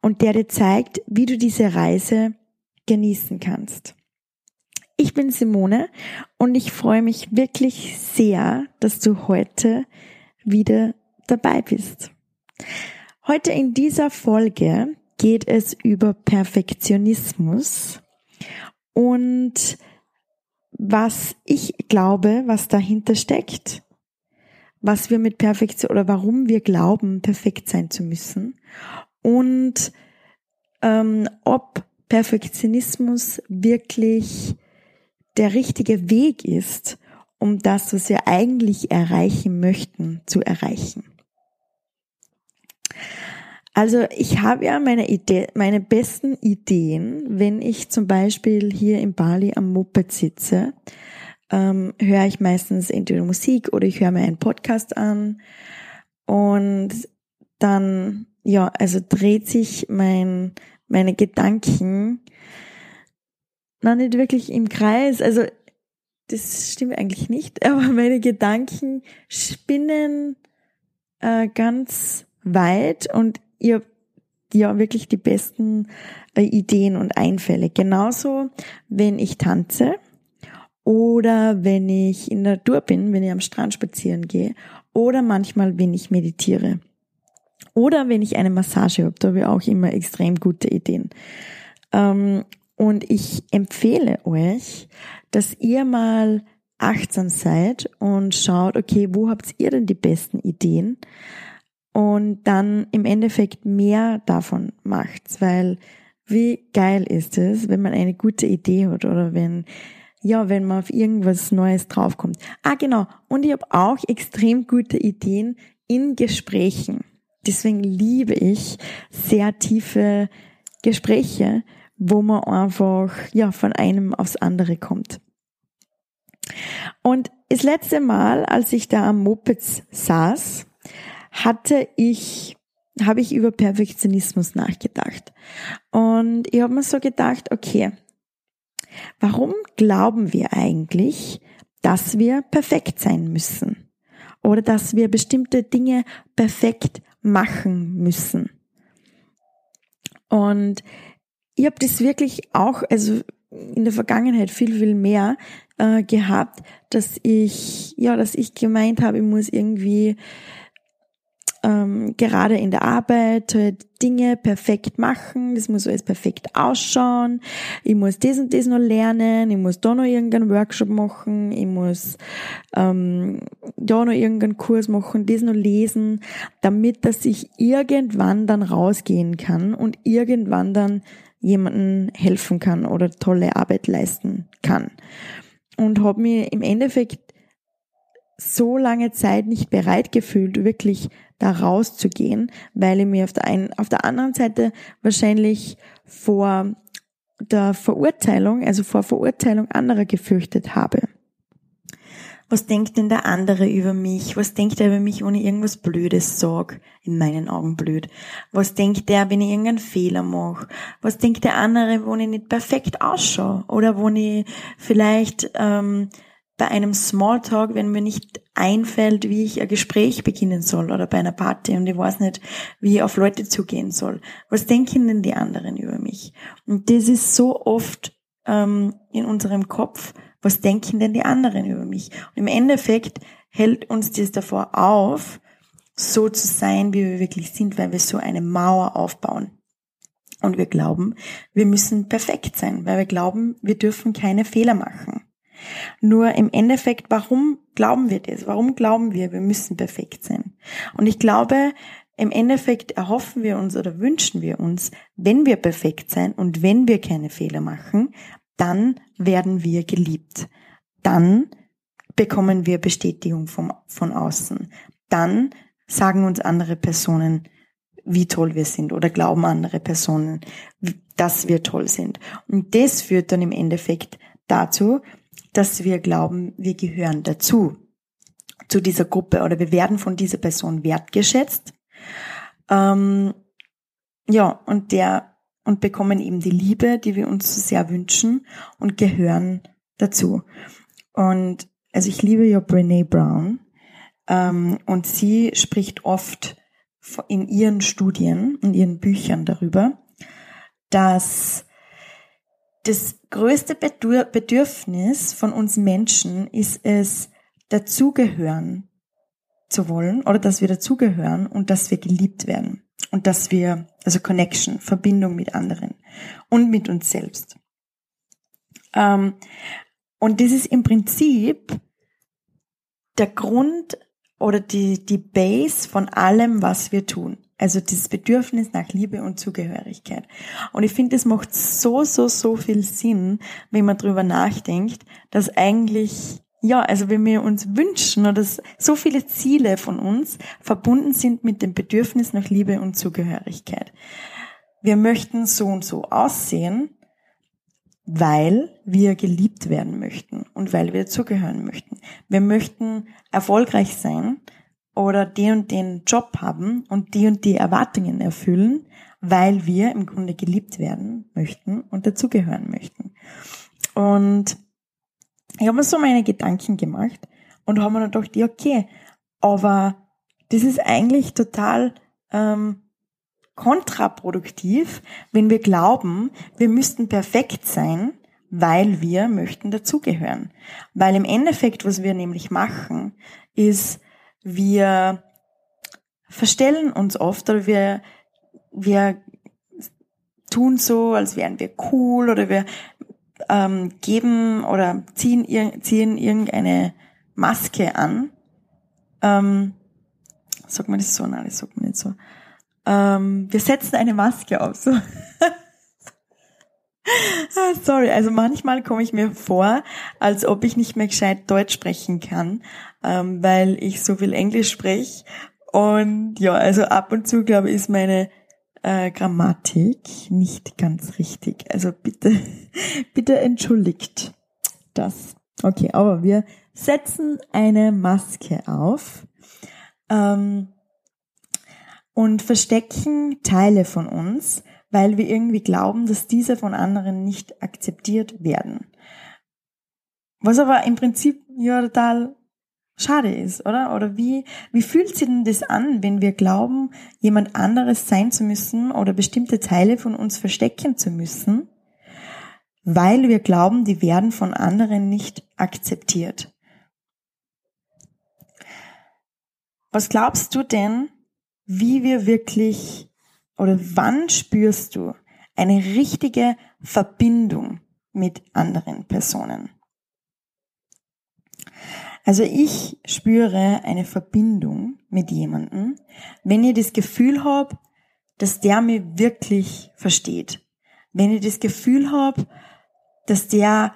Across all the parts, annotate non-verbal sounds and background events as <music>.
und der dir zeigt, wie du diese Reise genießen kannst. Ich bin Simone und ich freue mich wirklich sehr, dass du heute wieder dabei bist. Heute in dieser Folge geht es über Perfektionismus und was ich glaube, was dahinter steckt, was wir mit Perfektion oder warum wir glauben, perfekt sein zu müssen und ähm, ob Perfektionismus wirklich der richtige Weg ist, um das, was wir eigentlich erreichen möchten, zu erreichen. Also ich habe ja meine Idee, meine besten Ideen, wenn ich zum Beispiel hier in Bali am Moped sitze, ähm, höre ich meistens entweder Musik oder ich höre mir einen Podcast an und dann ja, also dreht sich mein, meine Gedanken noch nicht wirklich im Kreis. Also, das stimmt eigentlich nicht, <laughs> aber meine Gedanken spinnen äh, ganz weit und ihr ja wirklich die besten äh, Ideen und Einfälle. Genauso, wenn ich tanze oder wenn ich in der Natur bin, wenn ich am Strand spazieren gehe oder manchmal, wenn ich meditiere. Oder wenn ich eine Massage habe, da habe ich auch immer extrem gute Ideen. Ähm, und ich empfehle euch, dass ihr mal achtsam seid und schaut, okay, wo habt ihr denn die besten Ideen? Und dann im Endeffekt mehr davon macht, weil wie geil ist es, wenn man eine gute Idee hat oder wenn ja, wenn man auf irgendwas Neues draufkommt. Ah, genau. Und ich habe auch extrem gute Ideen in Gesprächen. Deswegen liebe ich sehr tiefe Gespräche, wo man einfach, ja, von einem aufs andere kommt. Und das letzte Mal, als ich da am Moped saß, hatte ich, habe ich über Perfektionismus nachgedacht. Und ich habe mir so gedacht, okay, warum glauben wir eigentlich, dass wir perfekt sein müssen? Oder dass wir bestimmte Dinge perfekt machen müssen. Und ich habe das wirklich auch, also in der Vergangenheit viel, viel mehr äh, gehabt, dass ich, ja, dass ich gemeint habe, ich muss irgendwie ähm, gerade in der Arbeit halt Dinge perfekt machen, das muss alles perfekt ausschauen, ich muss das und das noch lernen, ich muss da noch irgendeinen Workshop machen, ich muss ähm, da noch irgendeinen Kurs machen, das noch lesen, damit dass ich irgendwann dann rausgehen kann und irgendwann dann jemanden helfen kann oder tolle Arbeit leisten kann. Und habe mir im Endeffekt so lange Zeit nicht bereit gefühlt, wirklich da rauszugehen, weil ich mir auf der einen, auf der anderen Seite wahrscheinlich vor der Verurteilung, also vor Verurteilung anderer gefürchtet habe. Was denkt denn der andere über mich? Was denkt er über mich, ich irgendwas Blödes sag? In meinen Augen blöd. Was denkt der, wenn ich irgendeinen Fehler mache? Was denkt der andere, wo ich nicht perfekt ausschaue? Oder wo ich vielleicht ähm, bei einem Smalltalk, wenn mir nicht einfällt, wie ich ein Gespräch beginnen soll oder bei einer Party und ich weiß nicht, wie ich auf Leute zugehen soll. Was denken denn die anderen über mich? Und das ist so oft ähm, in unserem Kopf, was denken denn die anderen über mich? Und im Endeffekt hält uns das davor auf, so zu sein, wie wir wirklich sind, weil wir so eine Mauer aufbauen. Und wir glauben, wir müssen perfekt sein, weil wir glauben, wir dürfen keine Fehler machen. Nur im Endeffekt, warum glauben wir das? Warum glauben wir, wir müssen perfekt sein? Und ich glaube, im Endeffekt erhoffen wir uns oder wünschen wir uns, wenn wir perfekt sein und wenn wir keine Fehler machen, dann werden wir geliebt. Dann bekommen wir Bestätigung vom, von außen. Dann sagen uns andere Personen, wie toll wir sind oder glauben andere Personen, dass wir toll sind. Und das führt dann im Endeffekt dazu, dass wir glauben, wir gehören dazu, zu dieser Gruppe oder wir werden von dieser Person wertgeschätzt. Ähm, ja, und der, und bekommen eben die Liebe, die wir uns so sehr wünschen und gehören dazu. Und also ich liebe ja Brene Brown ähm, und sie spricht oft in ihren Studien, in ihren Büchern darüber, dass das größte Bedürfnis von uns Menschen ist es, dazugehören zu wollen oder dass wir dazugehören und dass wir geliebt werden und dass wir, also Connection, Verbindung mit anderen und mit uns selbst. Ähm, und das ist im Prinzip der Grund oder die, die Base von allem, was wir tun. Also dieses Bedürfnis nach Liebe und Zugehörigkeit. Und ich finde, es macht so, so, so viel Sinn, wenn man drüber nachdenkt, dass eigentlich, ja, also wenn wir uns wünschen oder so viele Ziele von uns verbunden sind mit dem Bedürfnis nach Liebe und Zugehörigkeit. Wir möchten so und so aussehen, weil wir geliebt werden möchten und weil wir zugehören möchten. Wir möchten erfolgreich sein oder den und den Job haben und die und die Erwartungen erfüllen, weil wir im Grunde geliebt werden möchten und dazugehören möchten. Und ich habe mir so meine Gedanken gemacht und habe mir dann gedacht, ja, okay, aber das ist eigentlich total ähm, kontraproduktiv, wenn wir glauben, wir müssten perfekt sein, weil wir möchten dazugehören. Weil im Endeffekt, was wir nämlich machen, ist, wir verstellen uns oft oder wir, wir tun so, als wären wir cool oder wir ähm, geben oder ziehen, ziehen irgendeine Maske an. Ähm, sagt man das so? Nein, das sagt man nicht so. Ähm, wir setzen eine Maske auf. So. Ah, sorry, also manchmal komme ich mir vor, als ob ich nicht mehr gescheit Deutsch sprechen kann, ähm, weil ich so viel Englisch spreche. Und ja, also ab und zu, glaube ich, ist meine äh, Grammatik nicht ganz richtig. Also bitte, <laughs> bitte entschuldigt das. Okay, aber wir setzen eine Maske auf. Ähm, und verstecken Teile von uns, weil wir irgendwie glauben, dass diese von anderen nicht akzeptiert werden. Was aber im Prinzip ja total schade ist, oder? Oder wie, wie fühlt sich denn das an, wenn wir glauben, jemand anderes sein zu müssen oder bestimmte Teile von uns verstecken zu müssen, weil wir glauben, die werden von anderen nicht akzeptiert? Was glaubst du denn, wie wir wirklich oder wann spürst du eine richtige Verbindung mit anderen Personen? Also ich spüre eine Verbindung mit jemandem, wenn ich das Gefühl habe, dass der mich wirklich versteht. Wenn ich das Gefühl habe, dass der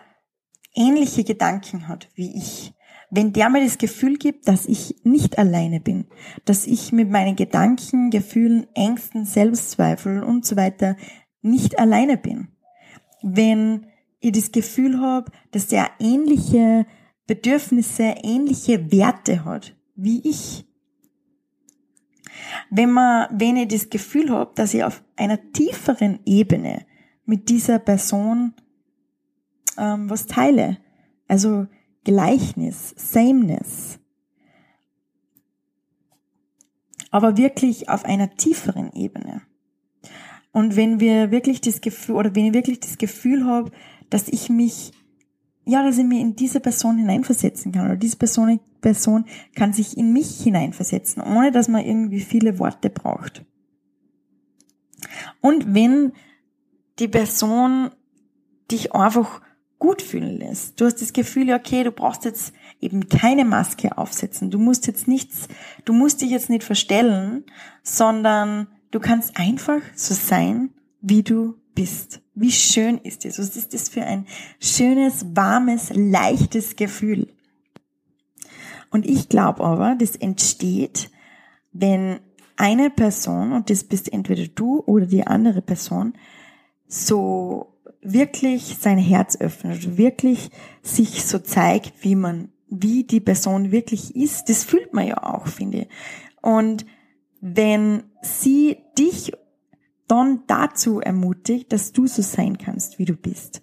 ähnliche Gedanken hat wie ich wenn der mir das Gefühl gibt, dass ich nicht alleine bin, dass ich mit meinen Gedanken, Gefühlen, Ängsten, Selbstzweifeln und so weiter nicht alleine bin. Wenn ich das Gefühl habe, dass der ähnliche Bedürfnisse, ähnliche Werte hat wie ich. Wenn man, wenn ich das Gefühl habe, dass ich auf einer tieferen Ebene mit dieser Person ähm, was teile, also Gleichnis, Sameness. Aber wirklich auf einer tieferen Ebene. Und wenn wir wirklich das Gefühl, oder wenn ich wirklich das Gefühl habe, dass ich mich, ja, dass ich mich in diese Person hineinversetzen kann, oder diese Person, Person kann sich in mich hineinversetzen, ohne dass man irgendwie viele Worte braucht. Und wenn die Person dich einfach gut fühlen lässt. Du hast das Gefühl, okay, du brauchst jetzt eben keine Maske aufsetzen. Du musst jetzt nichts, du musst dich jetzt nicht verstellen, sondern du kannst einfach so sein, wie du bist. Wie schön ist das? Was ist das für ein schönes, warmes, leichtes Gefühl? Und ich glaube aber, das entsteht, wenn eine Person, und das bist entweder du oder die andere Person, so wirklich sein Herz öffnet, wirklich sich so zeigt, wie man, wie die Person wirklich ist, das fühlt man ja auch, finde ich. Und wenn sie dich dann dazu ermutigt, dass du so sein kannst, wie du bist.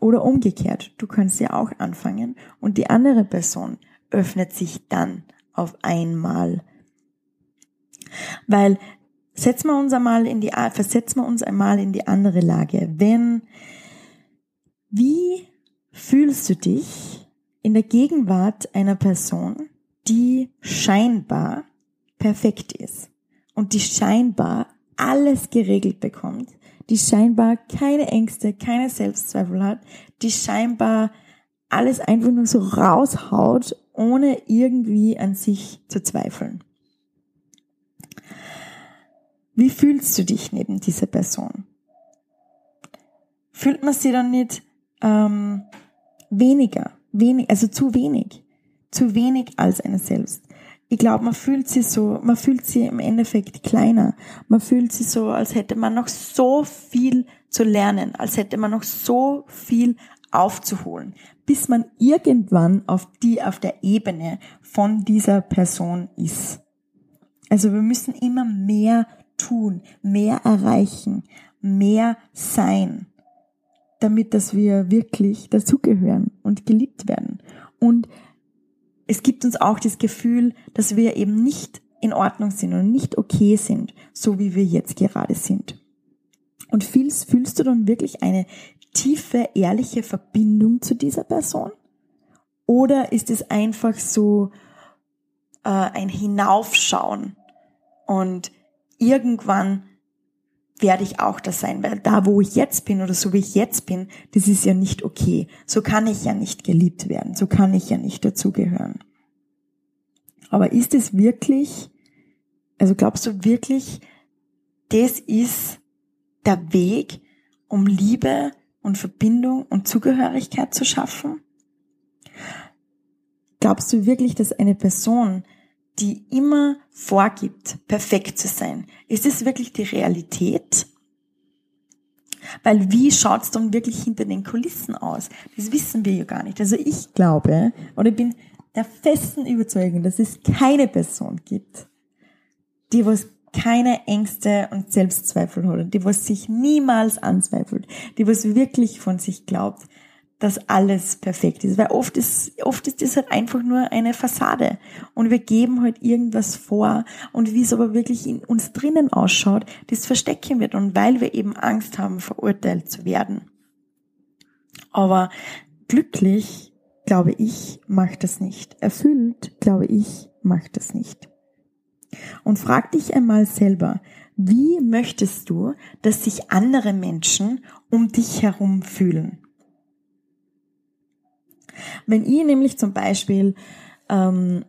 Oder umgekehrt, du kannst ja auch anfangen und die andere Person öffnet sich dann auf einmal. Weil setzen wir uns einmal in die, versetzen wir uns einmal in die andere Lage. Wenn, wie fühlst du dich in der Gegenwart einer Person, die scheinbar perfekt ist und die scheinbar alles geregelt bekommt, die scheinbar keine Ängste, keine Selbstzweifel hat, die scheinbar alles einfach nur so raushaut, ohne irgendwie an sich zu zweifeln. Wie fühlst du dich neben dieser Person? Fühlt man sie dann nicht ähm, weniger, wenig, also zu wenig, zu wenig als eine selbst? ich glaube, man fühlt sich so, man fühlt sich im Endeffekt kleiner. Man fühlt sich so, als hätte man noch so viel zu lernen, als hätte man noch so viel aufzuholen, bis man irgendwann auf die, auf der Ebene von dieser Person ist. Also wir müssen immer mehr tun, mehr erreichen, mehr sein, damit dass wir wirklich dazugehören und geliebt werden. Und es gibt uns auch das Gefühl, dass wir eben nicht in Ordnung sind und nicht okay sind, so wie wir jetzt gerade sind. Und fühlst, fühlst du dann wirklich eine tiefe, ehrliche Verbindung zu dieser Person? Oder ist es einfach so äh, ein Hinaufschauen und irgendwann werde ich auch das sein, weil da, wo ich jetzt bin oder so wie ich jetzt bin, das ist ja nicht okay. So kann ich ja nicht geliebt werden, so kann ich ja nicht dazugehören. Aber ist es wirklich, also glaubst du wirklich, das ist der Weg, um Liebe und Verbindung und Zugehörigkeit zu schaffen? Glaubst du wirklich, dass eine Person, die immer vorgibt, perfekt zu sein. Ist es wirklich die Realität? Weil wie schaut's dann wirklich hinter den Kulissen aus? Das wissen wir ja gar nicht. Also ich glaube, oder ich bin der festen Überzeugung, dass es keine Person gibt, die was keine Ängste und Selbstzweifel hat, die was sich niemals anzweifelt, die was wirklich von sich glaubt, dass alles perfekt ist. Weil oft ist, oft ist das halt einfach nur eine Fassade. Und wir geben halt irgendwas vor. Und wie es aber wirklich in uns drinnen ausschaut, das verstecken wir Und weil wir eben Angst haben, verurteilt zu werden. Aber glücklich, glaube ich, macht das nicht. Erfüllt, glaube ich, macht das nicht. Und frag dich einmal selber, wie möchtest du, dass sich andere Menschen um dich herum fühlen? Wenn ich nämlich zum Beispiel ähm,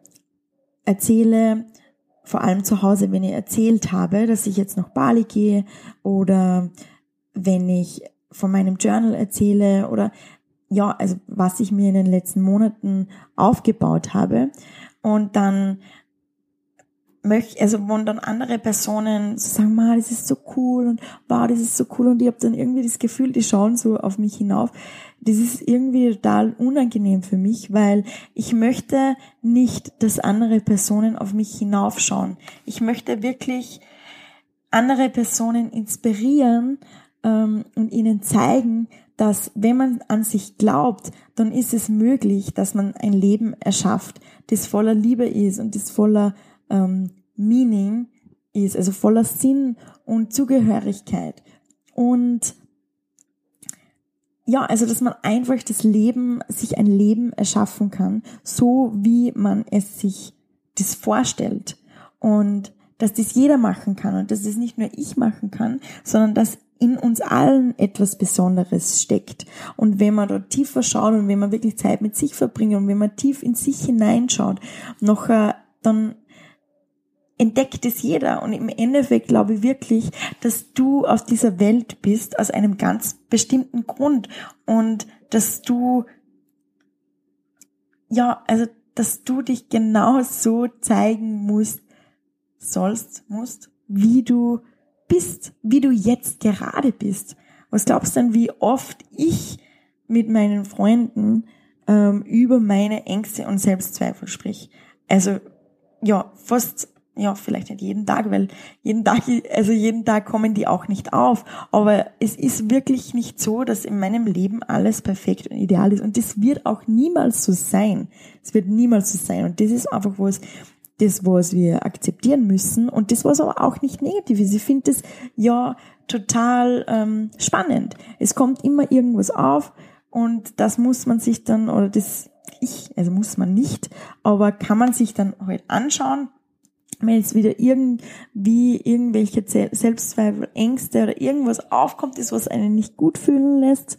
erzähle, vor allem zu Hause, wenn ich erzählt habe, dass ich jetzt nach Bali gehe oder wenn ich von meinem Journal erzähle oder ja, also was ich mir in den letzten Monaten aufgebaut habe und dann möchte, also wenn dann andere Personen so sagen, ma, das ist so cool und wow, das ist so cool und ich habe dann irgendwie das Gefühl, die schauen so auf mich hinauf. Das ist irgendwie total unangenehm für mich, weil ich möchte nicht, dass andere Personen auf mich hinaufschauen. Ich möchte wirklich andere Personen inspirieren ähm, und ihnen zeigen, dass wenn man an sich glaubt, dann ist es möglich, dass man ein Leben erschafft, das voller Liebe ist und das voller ähm, Meaning ist, also voller Sinn und Zugehörigkeit. Und ja, also dass man einfach das Leben, sich ein Leben erschaffen kann, so wie man es sich das vorstellt. Und dass das jeder machen kann und dass das nicht nur ich machen kann, sondern dass in uns allen etwas Besonderes steckt. Und wenn man dort tiefer schaut und wenn man wirklich Zeit mit sich verbringt und wenn man tief in sich hineinschaut, noch, dann entdeckt es jeder. Und im Endeffekt glaube ich wirklich, dass du auf dieser Welt bist aus einem ganz bestimmten Grund und dass du, ja, also, dass du dich genau so zeigen musst, sollst, musst, wie du bist, wie du jetzt gerade bist. Was glaubst du denn, wie oft ich mit meinen Freunden ähm, über meine Ängste und Selbstzweifel sprich? Also ja, fast ja, vielleicht nicht jeden Tag, weil jeden Tag, also jeden Tag kommen die auch nicht auf. Aber es ist wirklich nicht so, dass in meinem Leben alles perfekt und ideal ist. Und das wird auch niemals so sein. Es wird niemals so sein. Und das ist einfach was, das, was wir akzeptieren müssen. Und das, was aber auch nicht negativ ist. Ich finde das ja total ähm, spannend. Es kommt immer irgendwas auf und das muss man sich dann, oder das ich, also muss man nicht, aber kann man sich dann halt anschauen wenn jetzt wieder irgendwie irgendwelche Selbstzweifel, Ängste oder irgendwas aufkommt, ist, was einen nicht gut fühlen lässt,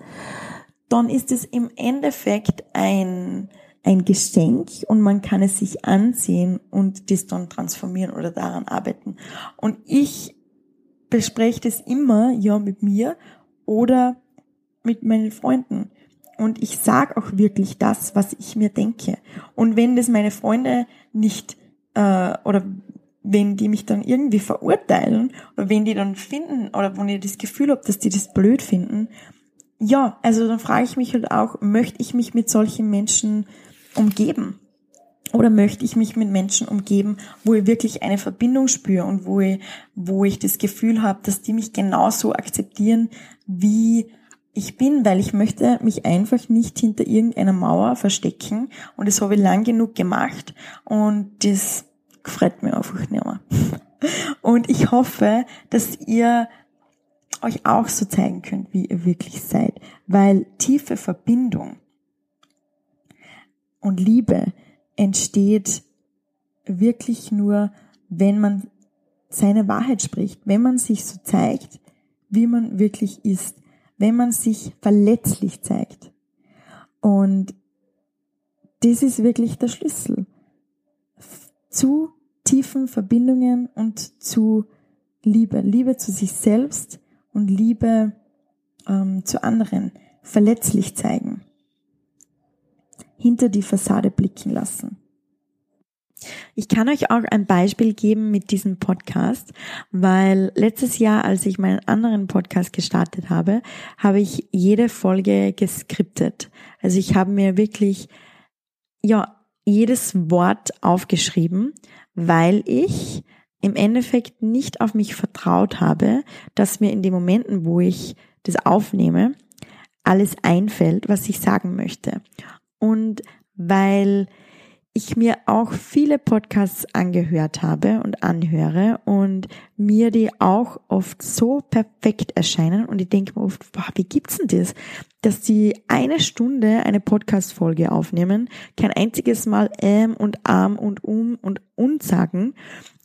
dann ist es im Endeffekt ein, ein Geschenk und man kann es sich ansehen und das dann transformieren oder daran arbeiten. Und ich bespreche das immer, ja, mit mir oder mit meinen Freunden. Und ich sage auch wirklich das, was ich mir denke. Und wenn das meine Freunde nicht äh, oder wenn die mich dann irgendwie verurteilen oder wenn die dann finden oder wenn ich das Gefühl habe, dass die das blöd finden, ja, also dann frage ich mich halt auch, möchte ich mich mit solchen Menschen umgeben? Oder möchte ich mich mit Menschen umgeben, wo ich wirklich eine Verbindung spüre und wo ich, wo ich das Gefühl habe, dass die mich genauso akzeptieren, wie ich bin, weil ich möchte mich einfach nicht hinter irgendeiner Mauer verstecken. Und das habe ich lang genug gemacht. Und das gefreut mich einfach nicht mehr. Und ich hoffe, dass ihr euch auch so zeigen könnt, wie ihr wirklich seid, weil tiefe Verbindung und Liebe entsteht wirklich nur, wenn man seine Wahrheit spricht, wenn man sich so zeigt, wie man wirklich ist, wenn man sich verletzlich zeigt. Und das ist wirklich der Schlüssel zu tiefen Verbindungen und zu Liebe. Liebe zu sich selbst und Liebe ähm, zu anderen. Verletzlich zeigen. Hinter die Fassade blicken lassen. Ich kann euch auch ein Beispiel geben mit diesem Podcast, weil letztes Jahr, als ich meinen anderen Podcast gestartet habe, habe ich jede Folge geskriptet. Also ich habe mir wirklich, ja, jedes Wort aufgeschrieben, weil ich im Endeffekt nicht auf mich vertraut habe, dass mir in den Momenten, wo ich das aufnehme, alles einfällt, was ich sagen möchte. Und weil ich mir auch viele Podcasts angehört habe und anhöre und mir die auch oft so perfekt erscheinen und ich denke mir oft, wow, wie gibt's denn das, dass die eine Stunde eine Podcast-Folge aufnehmen, kein einziges Mal ähm und arm und um und und sagen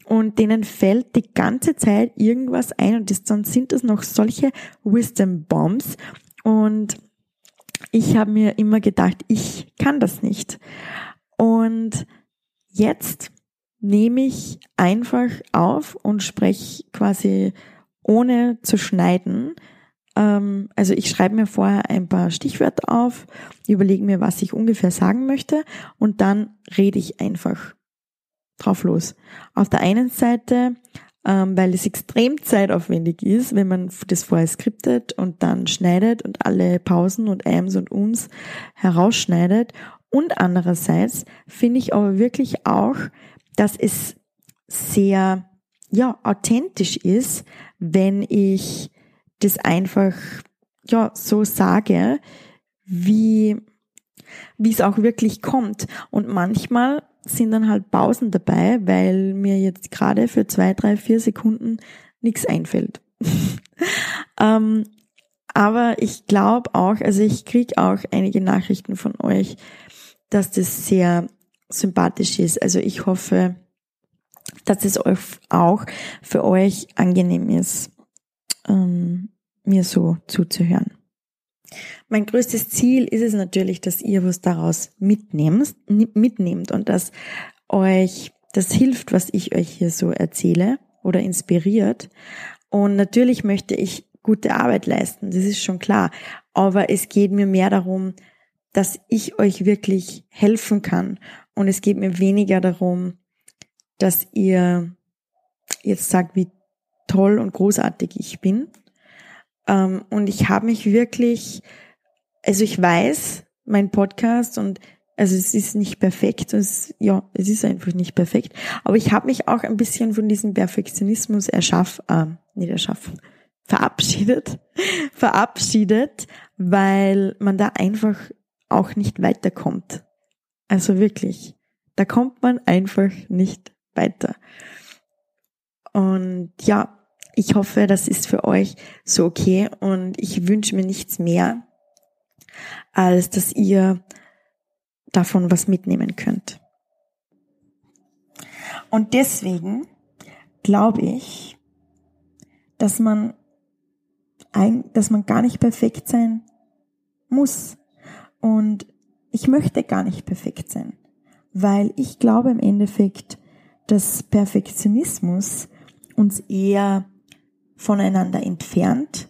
und denen fällt die ganze Zeit irgendwas ein und das, dann sind das noch solche Wisdom Bombs und ich habe mir immer gedacht, ich kann das nicht. Und jetzt nehme ich einfach auf und spreche quasi ohne zu schneiden. Ähm, also ich schreibe mir vorher ein paar Stichwörter auf, überlege mir, was ich ungefähr sagen möchte und dann rede ich einfach drauf los. Auf der einen Seite, ähm, weil es extrem zeitaufwendig ist, wenn man das vorher skriptet und dann schneidet und alle Pausen und Ams und Ums herausschneidet und andererseits finde ich aber wirklich auch, dass es sehr, ja, authentisch ist, wenn ich das einfach, ja, so sage, wie, wie es auch wirklich kommt. Und manchmal sind dann halt Pausen dabei, weil mir jetzt gerade für zwei, drei, vier Sekunden nichts einfällt. <laughs> ähm, aber ich glaube auch, also ich kriege auch einige Nachrichten von euch, dass das sehr sympathisch ist. Also ich hoffe, dass es euch auch für euch angenehm ist, ähm, mir so zuzuhören. Mein größtes Ziel ist es natürlich, dass ihr was daraus mitnehmt, mitnehmt und dass euch das hilft, was ich euch hier so erzähle oder inspiriert. Und natürlich möchte ich gute Arbeit leisten, das ist schon klar. Aber es geht mir mehr darum, dass ich euch wirklich helfen kann. Und es geht mir weniger darum, dass ihr jetzt sage, wie toll und großartig ich bin. Ähm, und ich habe mich wirklich, also ich weiß, mein Podcast und also es ist nicht perfekt, es, ja, es ist einfach nicht perfekt. Aber ich habe mich auch ein bisschen von diesem Perfektionismus erschaffen, äh, nicht erschaffen, verabschiedet, <laughs> verabschiedet, weil man da einfach auch nicht weiterkommt. Also wirklich, da kommt man einfach nicht weiter. Und ja, ich hoffe, das ist für euch so okay und ich wünsche mir nichts mehr, als dass ihr davon was mitnehmen könnt. Und deswegen glaube ich, dass man ein, dass man gar nicht perfekt sein muss. Und ich möchte gar nicht perfekt sein, weil ich glaube im Endeffekt, dass Perfektionismus uns eher voneinander entfernt,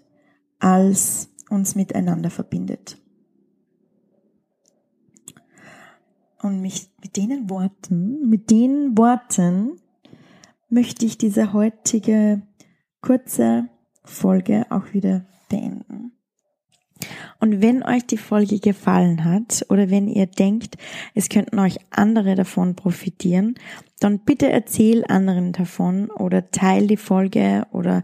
als uns miteinander verbindet. Und mich mit denen Worten, mit den Worten möchte ich diese heutige kurze Folge auch wieder beenden. Und wenn euch die Folge gefallen hat oder wenn ihr denkt, es könnten euch andere davon profitieren, dann bitte erzähl anderen davon oder teil die Folge oder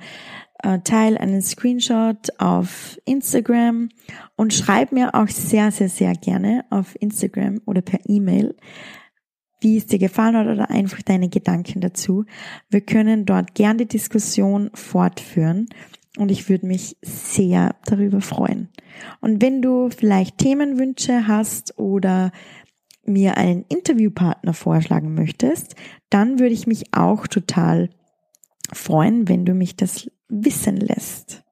äh, teil einen Screenshot auf Instagram und schreib mir auch sehr, sehr, sehr gerne auf Instagram oder per E-Mail, wie es dir gefallen hat oder einfach deine Gedanken dazu. Wir können dort gerne die Diskussion fortführen und ich würde mich sehr darüber freuen. Und wenn du vielleicht Themenwünsche hast oder mir einen Interviewpartner vorschlagen möchtest, dann würde ich mich auch total freuen, wenn du mich das wissen lässt.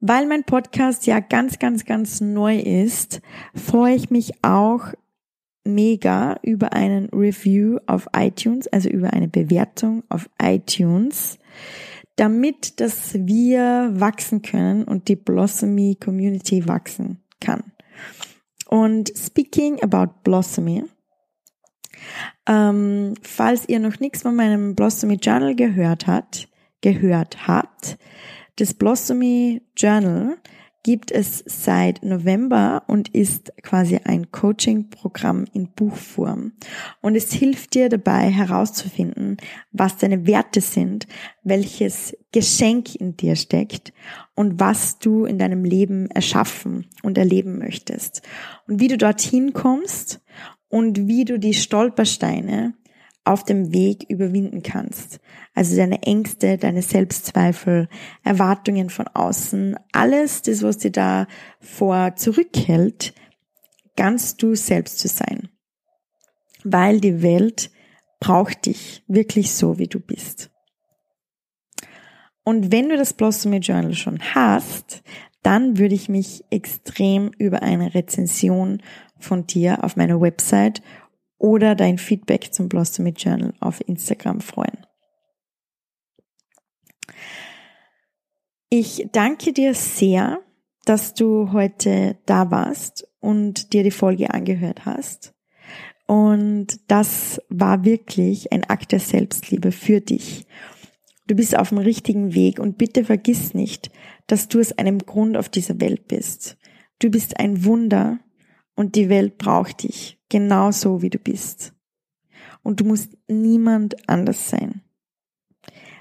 Weil mein Podcast ja ganz, ganz, ganz neu ist, freue ich mich auch mega über einen Review auf iTunes, also über eine Bewertung auf iTunes damit dass wir wachsen können und die Blossomy Community wachsen kann. Und speaking about Blossomy, ähm, falls ihr noch nichts von meinem Blossomy Journal gehört hat, gehört habt, das Blossomy Journal gibt es seit November und ist quasi ein Coaching-Programm in Buchform. Und es hilft dir dabei herauszufinden, was deine Werte sind, welches Geschenk in dir steckt und was du in deinem Leben erschaffen und erleben möchtest. Und wie du dorthin kommst und wie du die Stolpersteine auf dem Weg überwinden kannst. Also deine Ängste, deine Selbstzweifel, Erwartungen von außen, alles das, was dir da vor zurückhält, ganz du selbst zu sein. Weil die Welt braucht dich wirklich so, wie du bist. Und wenn du das Blossomy Journal schon hast, dann würde ich mich extrem über eine Rezension von dir auf meiner Website oder dein Feedback zum Blossomy Journal auf Instagram freuen. Ich danke dir sehr, dass du heute da warst und dir die Folge angehört hast. Und das war wirklich ein Akt der Selbstliebe für dich. Du bist auf dem richtigen Weg und bitte vergiss nicht, dass du aus einem Grund auf dieser Welt bist. Du bist ein Wunder und die Welt braucht dich genau so, wie du bist. Und du musst niemand anders sein.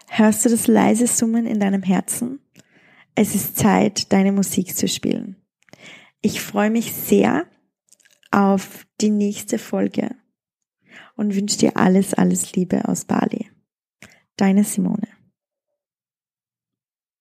Hörst du das leise Summen in deinem Herzen? Es ist Zeit, deine Musik zu spielen. Ich freue mich sehr auf die nächste Folge und wünsche dir alles, alles Liebe aus Bali. Deine Simone.